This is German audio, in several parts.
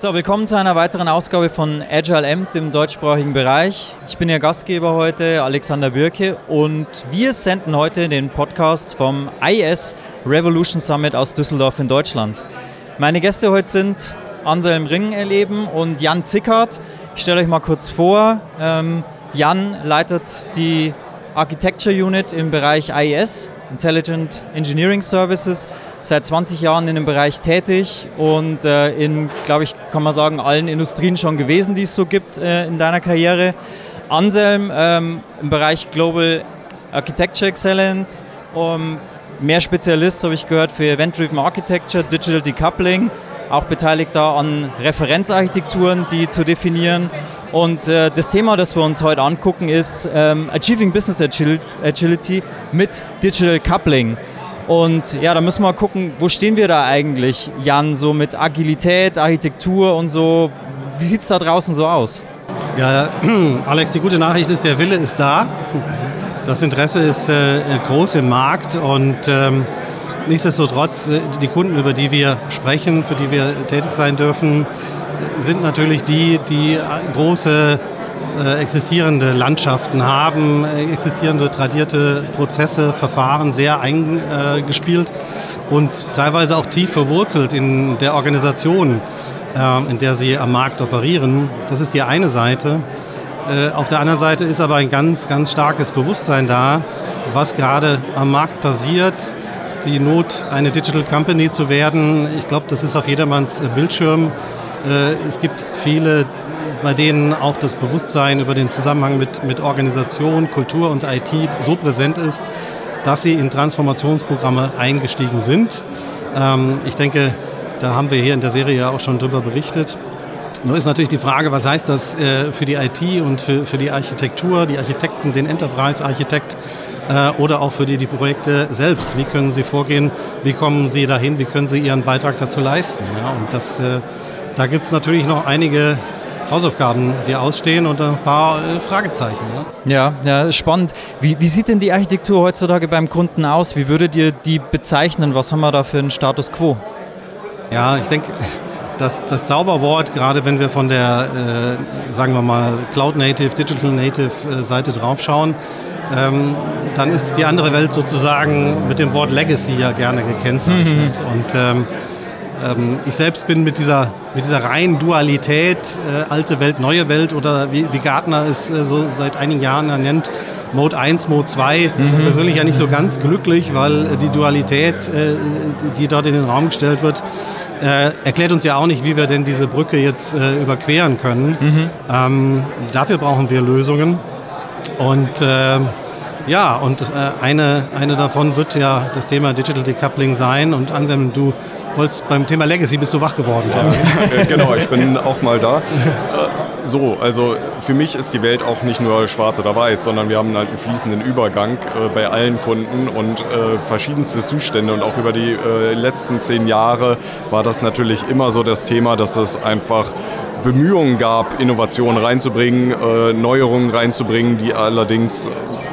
So, willkommen zu einer weiteren Ausgabe von Agile Amt im deutschsprachigen Bereich. Ich bin Ihr Gastgeber heute, Alexander Bürke, und wir senden heute den Podcast vom IS Revolution Summit aus Düsseldorf in Deutschland. Meine Gäste heute sind Anselm Ring erleben und Jan Zickert. Ich stelle euch mal kurz vor. Ähm, Jan leitet die Architecture Unit im Bereich IES, Intelligent Engineering Services seit 20 Jahren in dem Bereich tätig und äh, in, glaube ich, kann man sagen, allen Industrien schon gewesen, die es so gibt äh, in deiner Karriere. Anselm ähm, im Bereich Global Architecture Excellence, um, mehr Spezialist, habe ich gehört, für Event-Driven Architecture, Digital Decoupling, auch beteiligt da an Referenzarchitekturen, die zu definieren. Und äh, das Thema, das wir uns heute angucken, ist ähm, Achieving Business Agility mit Digital Coupling. Und ja, da müssen wir gucken, wo stehen wir da eigentlich, Jan, so mit Agilität, Architektur und so. Wie sieht es da draußen so aus? Ja, Alex, die gute Nachricht ist, der Wille ist da. Das Interesse ist äh, groß im Markt und ähm, nichtsdestotrotz, äh, die Kunden, über die wir sprechen, für die wir tätig sein dürfen, sind natürlich die, die große äh, existierende Landschaften haben, äh, existierende tradierte Prozesse, Verfahren sehr eingespielt und teilweise auch tief verwurzelt in der Organisation, äh, in der sie am Markt operieren. Das ist die eine Seite. Auf der anderen Seite ist aber ein ganz, ganz starkes Bewusstsein da, was gerade am Markt passiert, die Not, eine Digital Company zu werden. Ich glaube, das ist auf jedermanns Bildschirm. Es gibt viele bei denen auch das Bewusstsein über den Zusammenhang mit, mit Organisation, Kultur und IT so präsent ist, dass sie in Transformationsprogramme eingestiegen sind. Ähm, ich denke, da haben wir hier in der Serie ja auch schon drüber berichtet. Nur ist natürlich die Frage, was heißt das äh, für die IT und für, für die Architektur, die Architekten, den Enterprise-Architekt äh, oder auch für die, die Projekte selbst. Wie können sie vorgehen? Wie kommen sie dahin? Wie können sie ihren Beitrag dazu leisten? Ja, und das, äh, da gibt es natürlich noch einige Hausaufgaben, die ausstehen und ein paar äh, Fragezeichen. Ne? Ja, ja, spannend. Wie, wie sieht denn die Architektur heutzutage beim Kunden aus? Wie würdet ihr die bezeichnen? Was haben wir da für einen Status quo? Ja, ich denke, das, das Zauberwort, gerade wenn wir von der, äh, sagen wir mal, Cloud Native, Digital Native äh, Seite draufschauen, ähm, dann ist die andere Welt sozusagen mit dem Wort Legacy ja gerne gekennzeichnet. Mhm. Und ähm, ähm, ich selbst bin mit dieser, mit dieser reinen Dualität, äh, alte Welt, neue Welt oder wie, wie Gartner es äh, so seit einigen Jahren nennt, Mode 1, Mode 2, mhm. persönlich ja nicht so ganz glücklich, weil äh, die Dualität, äh, die dort in den Raum gestellt wird, äh, erklärt uns ja auch nicht, wie wir denn diese Brücke jetzt äh, überqueren können. Mhm. Ähm, dafür brauchen wir Lösungen. Und ähm, ja, und eine, eine davon wird ja das Thema Digital Decoupling sein. Und Anselm, du wolltest beim Thema Legacy bist du wach geworden. Ja, genau, ich bin auch mal da. Äh, so, also für mich ist die Welt auch nicht nur schwarz oder weiß, sondern wir haben halt einen fließenden Übergang äh, bei allen Kunden und äh, verschiedenste Zustände. Und auch über die äh, letzten zehn Jahre war das natürlich immer so das Thema, dass es einfach Bemühungen gab, Innovationen reinzubringen, äh, Neuerungen reinzubringen, die allerdings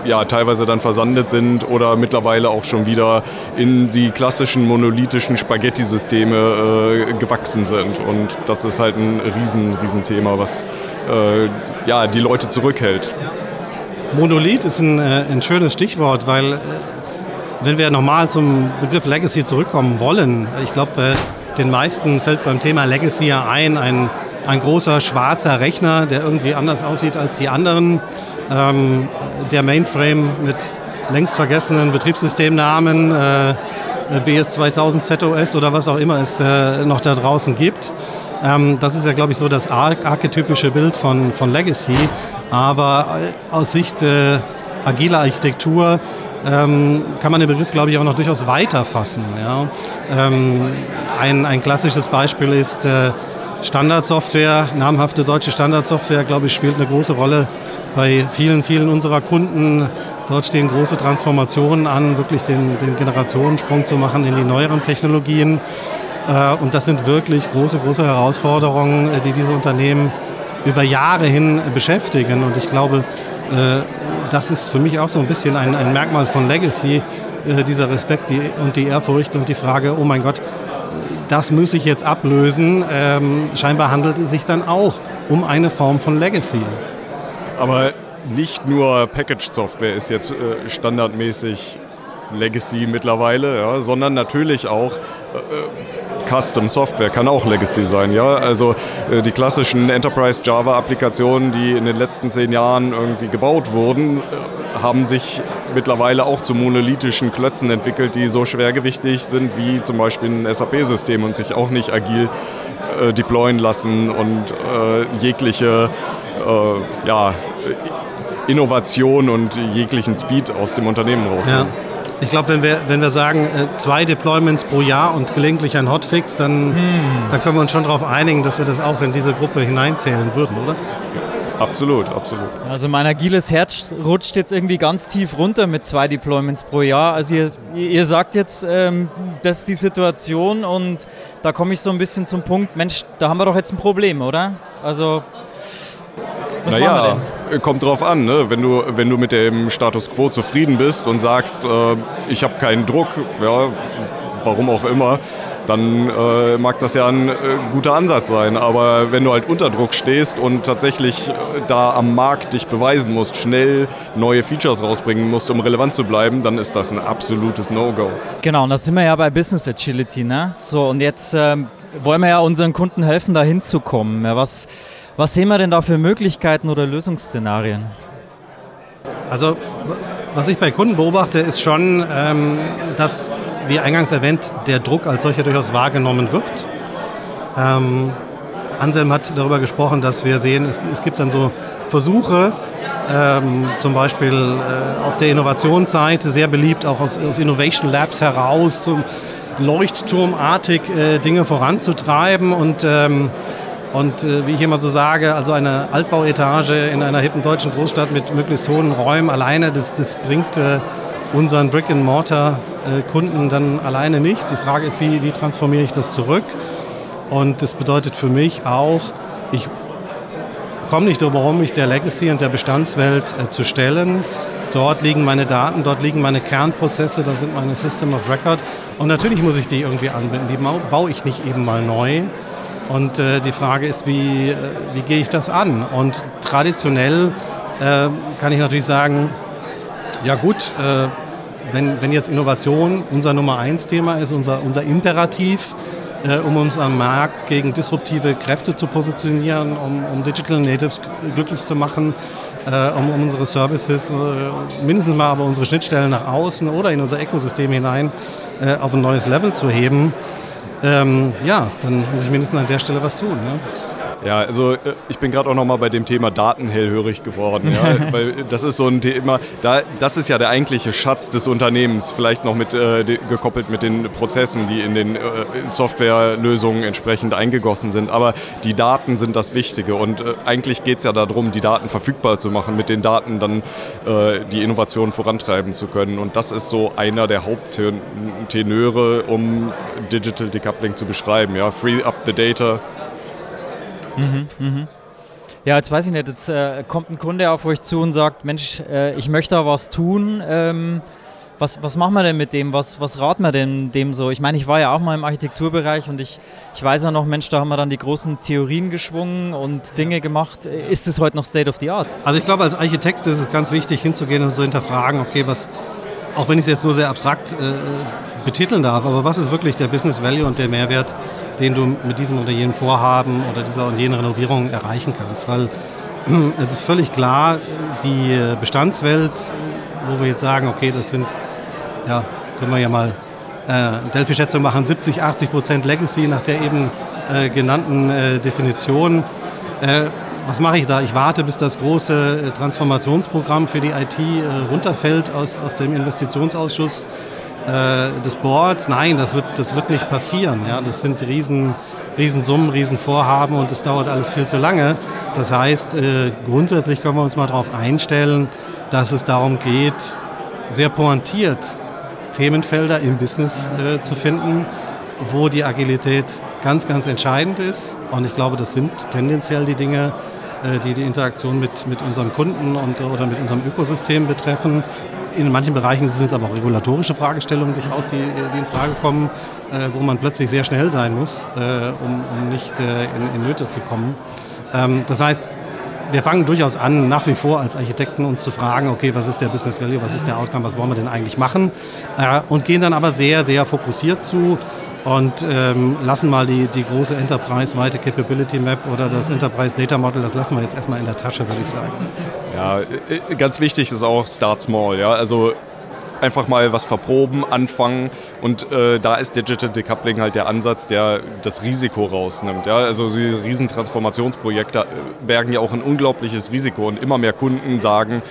ja, teilweise dann versandet sind oder mittlerweile auch schon wieder in die klassischen monolithischen Spaghetti-Systeme äh, gewachsen sind. Und das ist halt ein riesen, riesen Thema, was äh, ja, die Leute zurückhält. Monolith ist ein, äh, ein schönes Stichwort, weil äh, wenn wir nochmal zum Begriff Legacy zurückkommen wollen, ich glaube, äh, den meisten fällt beim Thema Legacy ja ein, ein ein großer schwarzer Rechner, der irgendwie anders aussieht als die anderen. Ähm, der Mainframe mit längst vergessenen Betriebssystemnamen, äh, BS 2000 ZOS oder was auch immer es äh, noch da draußen gibt. Ähm, das ist ja, glaube ich, so das archetypische Bild von, von Legacy. Aber aus Sicht äh, agiler Architektur ähm, kann man den Begriff, glaube ich, auch noch durchaus weiter fassen. Ja? Ähm, ein, ein klassisches Beispiel ist, äh, Standardsoftware, namhafte deutsche Standardsoftware, glaube ich, spielt eine große Rolle bei vielen, vielen unserer Kunden. Dort stehen große Transformationen an, wirklich den, den Generationensprung zu machen in die neueren Technologien. Äh, und das sind wirklich große, große Herausforderungen, äh, die diese Unternehmen über Jahre hin beschäftigen. Und ich glaube, äh, das ist für mich auch so ein bisschen ein, ein Merkmal von Legacy, dieser Respekt und die Ehrfurcht und die Frage, oh mein Gott, das muss ich jetzt ablösen. Ähm, scheinbar handelt es sich dann auch um eine Form von Legacy. Aber nicht nur Packaged Software ist jetzt äh, standardmäßig Legacy mittlerweile, ja, sondern natürlich auch äh, Custom Software kann auch Legacy sein. Ja? Also äh, die klassischen Enterprise Java Applikationen, die in den letzten zehn Jahren irgendwie gebaut wurden, äh, haben sich mittlerweile auch zu monolithischen Klötzen entwickelt, die so schwergewichtig sind wie zum Beispiel ein SAP-System und sich auch nicht agil äh, deployen lassen und äh, jegliche äh, ja, Innovation und jeglichen Speed aus dem Unternehmen rausnehmen. Ja. Ich glaube, wenn wir, wenn wir sagen, äh, zwei Deployments pro Jahr und gelegentlich ein Hotfix, dann, hm. dann können wir uns schon darauf einigen, dass wir das auch in diese Gruppe hineinzählen würden, oder? Absolut, absolut. Also mein agiles Herz rutscht jetzt irgendwie ganz tief runter mit zwei Deployments pro Jahr. Also ihr, ihr sagt jetzt, ähm, das ist die Situation und da komme ich so ein bisschen zum Punkt, Mensch, da haben wir doch jetzt ein Problem, oder? Also was naja, kommt drauf an. Ne? Wenn, du, wenn du mit dem Status quo zufrieden bist und sagst, äh, ich habe keinen Druck, ja, warum auch immer, dann äh, mag das ja ein äh, guter Ansatz sein. Aber wenn du halt unter Druck stehst und tatsächlich äh, da am Markt dich beweisen musst, schnell neue Features rausbringen musst, um relevant zu bleiben, dann ist das ein absolutes No-Go. Genau, und da sind wir ja bei Business Agility. Ne? So, und jetzt ähm, wollen wir ja unseren Kunden helfen, da hinzukommen. Ja, was was sehen wir denn da für Möglichkeiten oder Lösungsszenarien? Also, was ich bei Kunden beobachte, ist schon, ähm, dass, wie eingangs erwähnt, der Druck als solcher durchaus wahrgenommen wird. Ähm, Anselm hat darüber gesprochen, dass wir sehen, es, es gibt dann so Versuche, ähm, zum Beispiel äh, auf der Innovationsseite, sehr beliebt, auch aus, aus Innovation Labs heraus, zum Leuchtturmartig äh, Dinge voranzutreiben und ähm, und äh, wie ich immer so sage, also eine Altbauetage in einer hippen deutschen Großstadt mit möglichst hohen Räumen alleine, das, das bringt äh, unseren Brick-and-Mortar-Kunden dann alleine nichts. Die Frage ist, wie, wie transformiere ich das zurück? Und das bedeutet für mich auch, ich komme nicht darum herum, mich der Legacy und der Bestandswelt äh, zu stellen. Dort liegen meine Daten, dort liegen meine Kernprozesse, da sind meine System of Record. Und natürlich muss ich die irgendwie anbinden. Die baue ich nicht eben mal neu, und äh, die Frage ist, wie, äh, wie gehe ich das an? Und traditionell äh, kann ich natürlich sagen, ja gut, äh, wenn, wenn jetzt Innovation unser Nummer eins Thema ist, unser, unser Imperativ, äh, um uns am Markt gegen disruptive Kräfte zu positionieren, um, um Digital Natives glücklich zu machen, äh, um, um, unsere Services, mindestens mal aber unsere Schnittstellen nach außen oder in unser Ökosystem hinein auf ein neues Level zu heben, ähm, ja, dann muss ich mindestens an der Stelle was tun. Ne? Ja, also äh, ich bin gerade auch noch mal bei dem Thema Daten hellhörig geworden, ja, weil das ist so ein Thema, da, das ist ja der eigentliche Schatz des Unternehmens, vielleicht noch mit äh, gekoppelt mit den Prozessen, die in den äh, Softwarelösungen entsprechend eingegossen sind. Aber die Daten sind das Wichtige und äh, eigentlich geht es ja darum, die Daten verfügbar zu machen, mit den Daten dann äh, die Innovation vorantreiben zu können. Und das ist so einer der Haupttenöre, um Digital Decoupling zu beschreiben. Ja, free up the data Mhm, mhm. Ja, jetzt weiß ich nicht, jetzt äh, kommt ein Kunde auf euch zu und sagt, Mensch, äh, ich möchte da was tun. Ähm, was, was machen wir denn mit dem? Was, was raten wir denn dem so? Ich meine, ich war ja auch mal im Architekturbereich und ich, ich weiß ja noch, Mensch, da haben wir dann die großen Theorien geschwungen und Dinge gemacht. Ist es heute noch State of the Art? Also ich glaube, als Architekt ist es ganz wichtig hinzugehen und zu hinterfragen, okay, was, auch wenn ich es jetzt nur sehr abstrakt äh, betiteln darf, aber was ist wirklich der Business Value und der Mehrwert den du mit diesem oder jenem Vorhaben oder dieser und jenen Renovierung erreichen kannst. Weil es ist völlig klar, die Bestandswelt, wo wir jetzt sagen, okay, das sind, ja, können wir ja mal äh, Delphi-Schätzung machen, 70, 80 Prozent Legacy nach der eben äh, genannten äh, Definition. Äh, was mache ich da? Ich warte, bis das große äh, Transformationsprogramm für die IT äh, runterfällt aus, aus dem Investitionsausschuss äh, des Boards. Nein, das wird, das wird nicht passieren. Ja? Das sind riesen, Riesensummen, Riesenvorhaben und es dauert alles viel zu lange. Das heißt, äh, grundsätzlich können wir uns mal darauf einstellen, dass es darum geht, sehr pointiert Themenfelder im Business äh, zu finden, wo die Agilität ganz, ganz entscheidend ist. Und ich glaube, das sind tendenziell die Dinge, die die Interaktion mit, mit unseren Kunden und, oder mit unserem Ökosystem betreffen. In manchen Bereichen sind es aber auch regulatorische Fragestellungen durchaus, die, die in Frage kommen, äh, wo man plötzlich sehr schnell sein muss, äh, um, um nicht äh, in, in Nöte zu kommen. Ähm, das heißt, wir fangen durchaus an, nach wie vor als Architekten uns zu fragen, okay, was ist der Business Value, was ist der Outcome, was wollen wir denn eigentlich machen? Äh, und gehen dann aber sehr, sehr fokussiert zu und ähm, lassen mal die, die große Enterprise-weite Capability Map oder das Enterprise Data Model, das lassen wir jetzt erstmal in der Tasche, würde ich sagen. Ja, äh, ganz wichtig ist auch Start Small, ja, also einfach mal was verproben, anfangen und äh, da ist Digital Decoupling halt der Ansatz, der das Risiko rausnimmt. Ja? Also die Riesentransformationsprojekte äh, bergen ja auch ein unglaubliches Risiko und immer mehr Kunden sagen,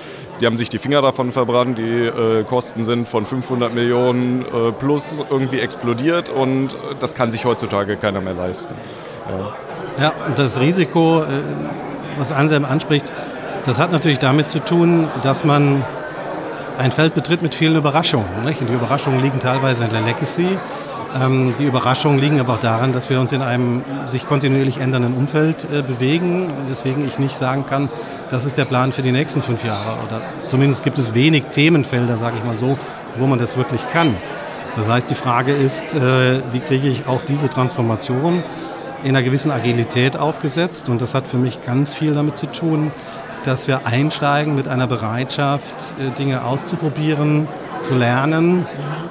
die haben sich die Finger davon verbrannt, die äh, Kosten sind von 500 Millionen äh, plus irgendwie explodiert und das kann sich heutzutage keiner mehr leisten. Ja, ja und das Risiko, äh, was Anselm anspricht, das hat natürlich damit zu tun, dass man ein Feld betritt mit vielen Überraschungen. Nicht? Und die Überraschungen liegen teilweise in der Legacy. Ähm, die Überraschungen liegen aber auch daran, dass wir uns in einem sich kontinuierlich ändernden Umfeld äh, bewegen, weswegen ich nicht sagen kann, das ist der Plan für die nächsten fünf Jahre. Oder zumindest gibt es wenig Themenfelder, sage ich mal so, wo man das wirklich kann. Das heißt, die Frage ist, äh, wie kriege ich auch diese Transformation in einer gewissen Agilität aufgesetzt? Und das hat für mich ganz viel damit zu tun, dass wir einsteigen mit einer Bereitschaft, äh, Dinge auszuprobieren, zu lernen.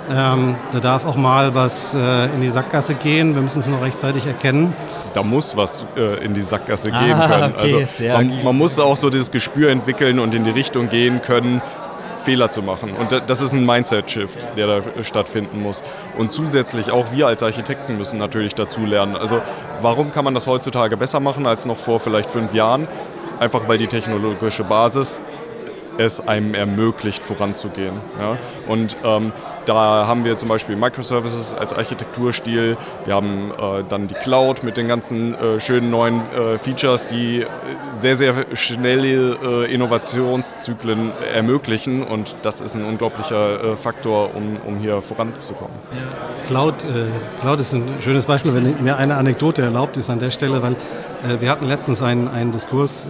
Ähm, da darf auch mal was äh, in die Sackgasse gehen. Wir müssen es nur rechtzeitig erkennen. Da muss was äh, in die Sackgasse ah, gehen können. Okay, also man, man, muss auch so dieses Gespür entwickeln und in die Richtung gehen können, Fehler zu machen. Und das ist ein Mindset-Shift, der da stattfinden muss. Und zusätzlich auch wir als Architekten müssen natürlich dazu lernen. Also warum kann man das heutzutage besser machen als noch vor vielleicht fünf Jahren? einfach weil die technologische Basis es einem ermöglicht, voranzugehen. Ja? Und ähm, da haben wir zum Beispiel Microservices als Architekturstil. Wir haben äh, dann die Cloud mit den ganzen äh, schönen neuen äh, Features, die sehr, sehr schnelle äh, Innovationszyklen ermöglichen. Und das ist ein unglaublicher äh, Faktor, um, um hier voranzukommen. Cloud, äh, Cloud ist ein schönes Beispiel. Wenn mir eine Anekdote erlaubt ist an der Stelle, weil wir hatten letztens einen, einen Diskurs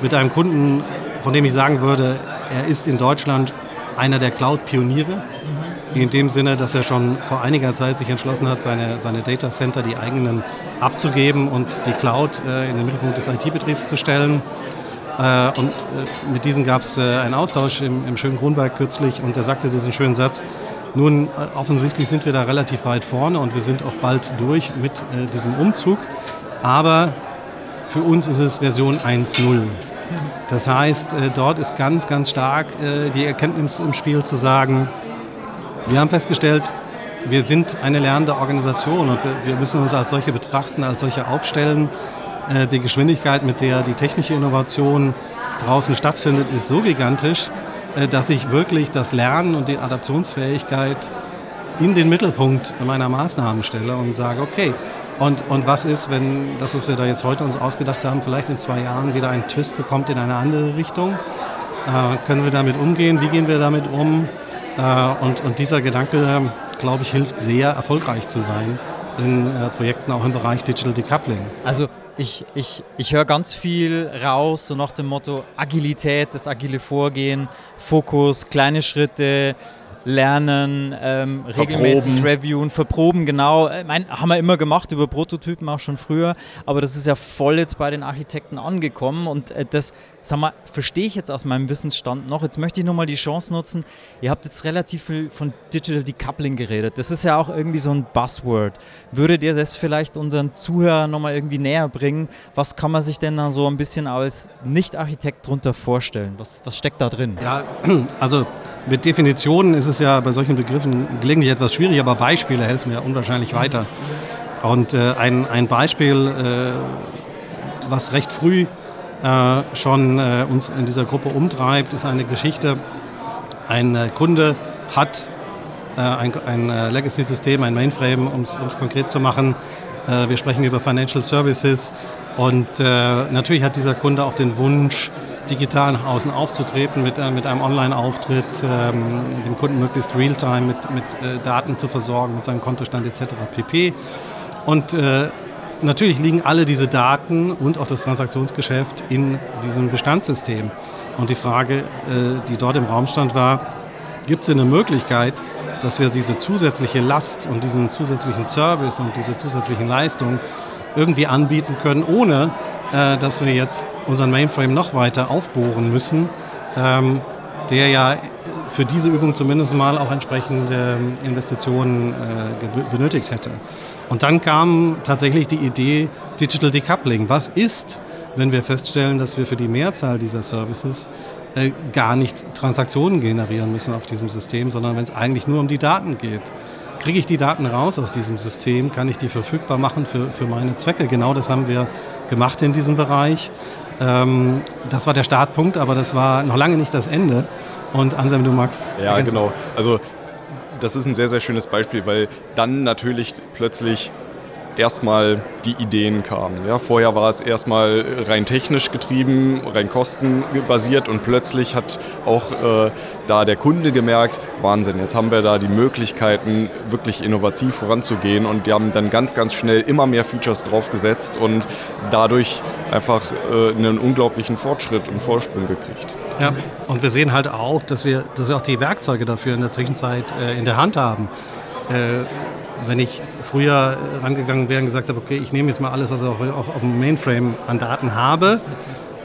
mit einem Kunden, von dem ich sagen würde, er ist in Deutschland einer der Cloud-Pioniere. In dem Sinne, dass er schon vor einiger Zeit sich entschlossen hat, seine, seine Data Center, die eigenen, abzugeben und die Cloud äh, in den Mittelpunkt des IT-Betriebs zu stellen. Äh, und äh, mit diesen gab es äh, einen Austausch im, im schönen Grunberg kürzlich und er sagte diesen schönen Satz, nun, äh, offensichtlich sind wir da relativ weit vorne und wir sind auch bald durch mit äh, diesem Umzug. Aber für uns ist es Version 1.0. Das heißt, dort ist ganz, ganz stark die Erkenntnis im Spiel zu sagen, wir haben festgestellt, wir sind eine lernende Organisation und wir müssen uns als solche betrachten, als solche aufstellen. Äh, die Geschwindigkeit, mit der die technische Innovation draußen stattfindet, ist so gigantisch, äh, dass ich wirklich das Lernen und die Adaptionsfähigkeit in den Mittelpunkt meiner Maßnahmen stelle und sage, okay, und, und was ist, wenn das, was wir da jetzt heute uns ausgedacht haben, vielleicht in zwei Jahren wieder einen Twist bekommt in eine andere Richtung? Äh, können wir damit umgehen? Wie gehen wir damit um? Äh, und, und dieser Gedanke, glaube ich, hilft sehr, erfolgreich zu sein in äh, Projekten auch im Bereich Digital Decoupling. Also ich, ich, ich höre ganz viel raus, so nach dem Motto Agilität, das agile Vorgehen, Fokus, kleine Schritte, lernen, ähm, regelmäßig reviewen, verproben, genau. Ich mein, haben wir immer gemacht über Prototypen auch schon früher, aber das ist ja voll jetzt bei den Architekten angekommen und äh, das, sag mal, verstehe ich jetzt aus meinem Wissensstand noch. Jetzt möchte ich nochmal die Chance nutzen. Ihr habt jetzt relativ viel von Digital Decoupling geredet. Das ist ja auch irgendwie so ein Buzzword. Würdet ihr das vielleicht unseren Zuhörern nochmal irgendwie näher bringen? Was kann man sich denn da so ein bisschen als Nicht-Architekt drunter vorstellen? Was, was steckt da drin? Ja, also mit Definitionen ist es ja bei solchen Begriffen gelegentlich etwas schwierig, aber Beispiele helfen ja unwahrscheinlich weiter. Und äh, ein, ein Beispiel, äh, was recht früh schon äh, uns in dieser Gruppe umtreibt, ist eine Geschichte. Ein äh, Kunde hat äh, ein, ein äh, Legacy-System, ein Mainframe, um es konkret zu machen. Äh, wir sprechen über Financial Services und natürlich hat dieser Kunde auch den Wunsch, digital nach außen aufzutreten mit, mit einem Online-Auftritt, ähm, dem Kunden möglichst real-time mit, mit Daten zu versorgen, mit seinem Kontostand etc. pp. Und natürlich liegen alle diese Daten und auch das Transaktionsgeschäft in diesem Bestandssystem. Und die Frage, die dort im Raum stand, war, gibt es eine Möglichkeit, dass wir diese zusätzliche Last und diesen zusätzlichen Service und diese zusätzlichen Leistungen irgendwie anbieten können, ohne äh, dass wir jetzt unseren Mainframe noch weiter aufbohren müssen, ähm, der ja für diese Übung zumindest mal auch entsprechende Investitionen äh, benötigt hätte. Und dann kam tatsächlich die Idee Digital Decoupling. Was ist, wenn wir feststellen, dass wir für die Mehrzahl dieser Services äh, gar nicht Transaktionen generieren müssen auf diesem System, sondern wenn es eigentlich nur um die Daten geht. Kriege ich die Daten raus aus diesem System? Kann ich die verfügbar machen für, für meine Zwecke? Genau das haben wir gemacht in diesem Bereich. Ähm, das war der Startpunkt, aber das war noch lange nicht das Ende. Und Anselm, du magst. Ja, ergänzen. genau. Also das ist ein sehr, sehr schönes Beispiel, weil dann natürlich plötzlich erstmal die Ideen kamen. Ja, vorher war es erstmal rein technisch getrieben, rein kostenbasiert und plötzlich hat auch äh, da der Kunde gemerkt, Wahnsinn, jetzt haben wir da die Möglichkeiten, wirklich innovativ voranzugehen und die haben dann ganz, ganz schnell immer mehr Features draufgesetzt und dadurch einfach äh, einen unglaublichen Fortschritt und Vorsprung gekriegt. Ja, und wir sehen halt auch, dass wir, dass wir auch die Werkzeuge dafür in der Zwischenzeit äh, in der Hand haben. Äh, wenn ich früher rangegangen wäre und gesagt habe, okay, ich nehme jetzt mal alles, was ich auf, auf, auf dem Mainframe an Daten habe,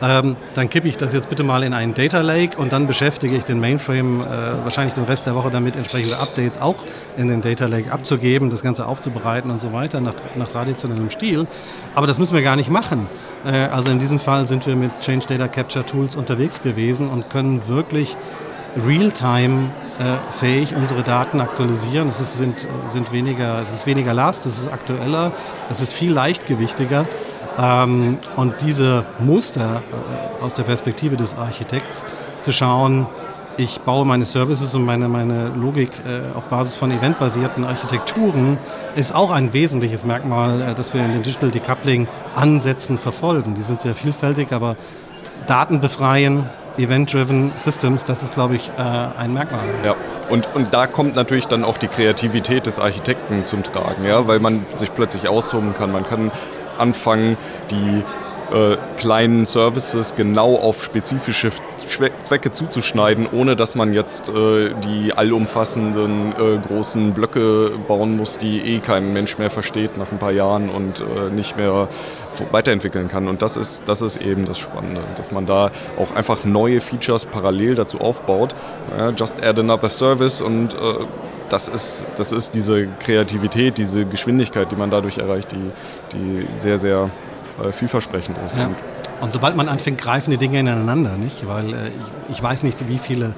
ähm, dann kippe ich das jetzt bitte mal in einen Data Lake und dann beschäftige ich den Mainframe äh, wahrscheinlich den Rest der Woche damit, entsprechende Updates auch in den Data Lake abzugeben, das Ganze aufzubereiten und so weiter nach, nach traditionellem Stil. Aber das müssen wir gar nicht machen. Äh, also in diesem Fall sind wir mit Change Data Capture Tools unterwegs gewesen und können wirklich real-time äh, fähig unsere Daten aktualisieren. Es ist, sind, sind weniger, es ist weniger Last, es ist aktueller, es ist viel leichtgewichtiger. Ähm, und diese Muster äh, aus der Perspektive des Architekts zu schauen, ich baue meine Services und meine, meine Logik äh, auf Basis von eventbasierten Architekturen, ist auch ein wesentliches Merkmal, das wir in den Digital Decoupling-Ansätzen verfolgen. Die sind sehr vielfältig, aber Daten befreien, Event-Driven Systems, das ist, glaube ich, äh, ein Merkmal. Ja, und, und da kommt natürlich dann auch die Kreativität des Architekten zum Tragen, ja, weil man sich plötzlich austoben kann. Man kann anfangen, die äh, kleinen Services genau auf spezifische Zwecke zuzuschneiden, ohne dass man jetzt äh, die allumfassenden äh, großen Blöcke bauen muss, die eh kein Mensch mehr versteht nach ein paar Jahren und äh, nicht mehr weiterentwickeln kann. Und das ist, das ist eben das Spannende, dass man da auch einfach neue Features parallel dazu aufbaut. Ja, just add another service und äh, das ist, das ist diese Kreativität, diese Geschwindigkeit, die man dadurch erreicht, die, die sehr, sehr äh, vielversprechend ist. Ja. Und, und, sobald man anfängt, greifen die Dinge ineinander, nicht? Weil äh, ich, ich weiß nicht, wie viele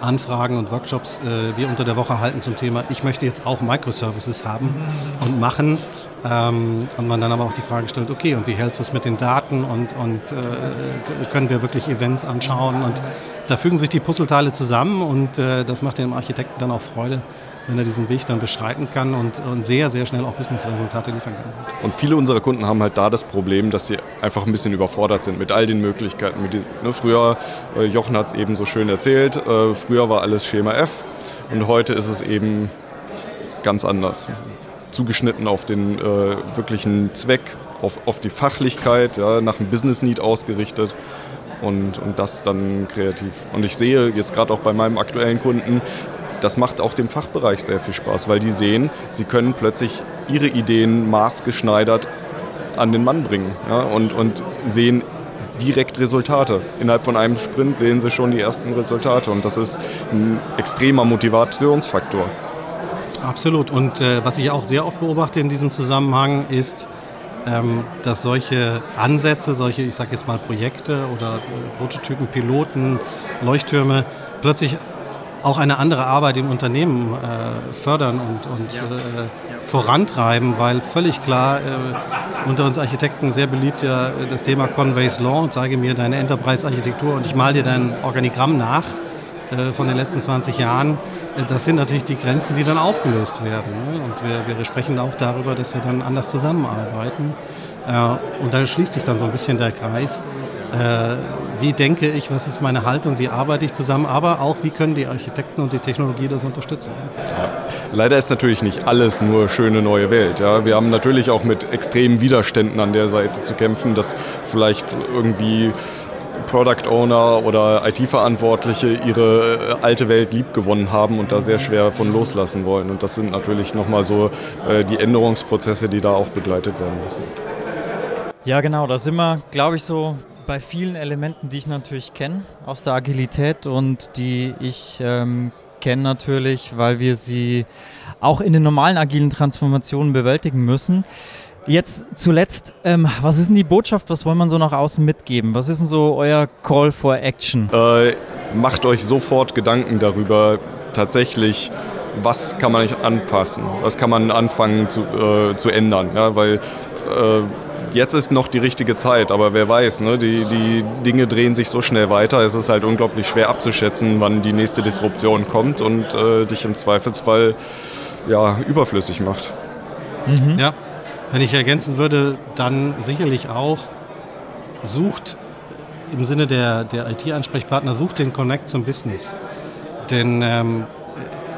Anfragen und Workshops äh, wir unter der Woche halten zum Thema, ich möchte jetzt auch Microservices haben und machen. Ähm, und man dann aber auch die Frage stellt, okay, und wie hältst du es mit den Daten und, und äh, können wir wirklich Events anschauen? Und da fügen sich die Puzzleteile zusammen und äh, das macht dem Architekten dann auch Freude, wenn er diesen Weg dann beschreiten kann und, und sehr, sehr schnell auch Businessresultate liefern kann. Und viele unserer Kunden haben halt da das Problem, dass sie einfach ein bisschen überfordert sind mit all den Möglichkeiten. Ne, früher, äh, Jochen hat es eben so schön erzählt, äh, früher war alles Schema F und heute ist es eben ganz anders. Zugeschnitten auf den äh, wirklichen Zweck, auf, auf die Fachlichkeit, ja, nach dem Business Need ausgerichtet und, und das dann kreativ. Und ich sehe jetzt gerade auch bei meinem aktuellen Kunden, das macht auch dem Fachbereich sehr viel Spaß, weil die sehen, sie können plötzlich ihre Ideen maßgeschneidert an den Mann bringen ja, und, und sehen direkt Resultate. Innerhalb von einem Sprint sehen sie schon die ersten Resultate und das ist ein extremer Motivationsfaktor. Absolut. Und äh, was ich auch sehr oft beobachte in diesem Zusammenhang ist, ähm, dass solche Ansätze, solche, ich sage jetzt mal Projekte oder äh, Prototypen, Piloten, Leuchttürme plötzlich auch eine andere Arbeit im Unternehmen äh, fördern und, und äh, vorantreiben, weil völlig klar äh, unter uns Architekten sehr beliebt ja das Thema Conway's Law und zeige mir deine Enterprise-Architektur und ich mal dir dein Organigramm nach von den letzten 20 Jahren. Äh, das sind natürlich die Grenzen, die dann aufgelöst werden. Ne? Und wir, wir sprechen auch darüber, dass wir dann anders zusammenarbeiten. Äh, und da schließt sich dann so ein bisschen der Kreis wie denke ich, was ist meine Haltung, wie arbeite ich zusammen, aber auch wie können die Architekten und die Technologie das unterstützen. Ja. Leider ist natürlich nicht alles nur schöne neue Welt. Ja. Wir haben natürlich auch mit extremen Widerständen an der Seite zu kämpfen, dass vielleicht irgendwie Product Owner oder IT-Verantwortliche ihre äh, alte Welt liebgewonnen haben und da sehr schwer von loslassen wollen. Und das sind natürlich nochmal so äh, die Änderungsprozesse, die da auch begleitet werden müssen. Ja, genau, da sind wir, glaube ich, so bei vielen Elementen, die ich natürlich kenne aus der Agilität und die ich ähm, kenne natürlich, weil wir sie auch in den normalen agilen Transformationen bewältigen müssen. Jetzt zuletzt, ähm, was ist denn die Botschaft, was wollen wir so nach außen mitgeben? Was ist denn so euer Call for Action? Äh, macht euch sofort Gedanken darüber, tatsächlich, was kann man anpassen, was kann man anfangen zu, äh, zu ändern, ja, weil äh, jetzt ist noch die richtige Zeit, aber wer weiß, ne? die, die Dinge drehen sich so schnell weiter, es ist halt unglaublich schwer abzuschätzen, wann die nächste Disruption kommt und äh, dich im Zweifelsfall ja, überflüssig macht. Mhm. Ja, wenn ich ergänzen würde, dann sicherlich auch sucht im Sinne der, der IT-Ansprechpartner, sucht den Connect zum Business. Denn ähm,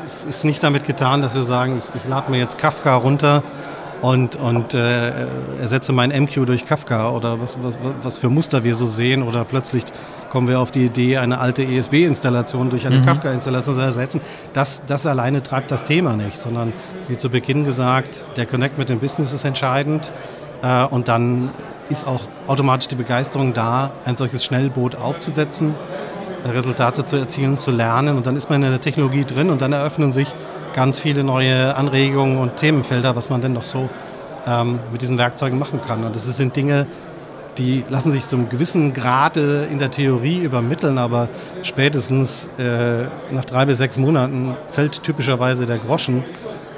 es ist nicht damit getan, dass wir sagen, ich, ich lade mir jetzt Kafka runter und, und äh, ersetze mein MQ durch Kafka oder was, was, was für Muster wir so sehen oder plötzlich kommen wir auf die Idee, eine alte ESB-Installation durch eine mhm. Kafka-Installation zu ersetzen. Das, das alleine treibt das Thema nicht, sondern wie zu Beginn gesagt, der Connect mit dem Business ist entscheidend äh, und dann ist auch automatisch die Begeisterung da, ein solches Schnellboot aufzusetzen, Resultate zu erzielen, zu lernen und dann ist man in der Technologie drin und dann eröffnen sich ganz viele neue Anregungen und Themenfelder, was man denn noch so ähm, mit diesen Werkzeugen machen kann. Und das sind Dinge, die lassen sich zu einem gewissen Grade in der Theorie übermitteln, aber spätestens äh, nach drei bis sechs Monaten fällt typischerweise der Groschen.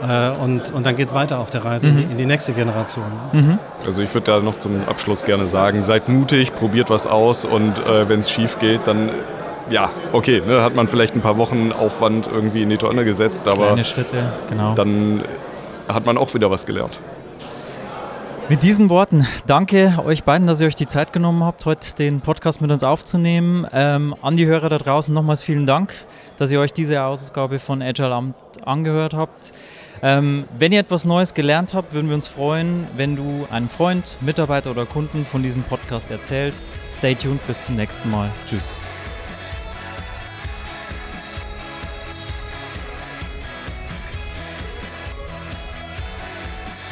Äh, und, und dann geht es weiter auf der Reise mhm. in, die, in, die, nächste Generation. Mhm. Also ich würde da noch zum Abschluss gerne sagen, seid mutig, probiert was aus und äh, wenn es schief geht, dann ja, okay, ne, hat man vielleicht ein paar Wochen Aufwand irgendwie in die Tonne gesetzt, aber Kleine Schritte, genau. dann hat man auch wieder was gelernt. Mit diesen Worten danke euch beiden, dass ihr euch die Zeit genommen habt, heute den Podcast mit uns aufzunehmen. Ähm, an die Hörer da draußen nochmals vielen Dank, dass ihr euch diese Ausgabe von Agile Amt angehört habt. Ähm, wenn ihr etwas Neues gelernt habt, würden wir uns freuen, wenn du einen Freund, Mitarbeiter oder Kunden von diesem Podcast erzählt. Stay tuned, bis zum nächsten Mal. Tschüss.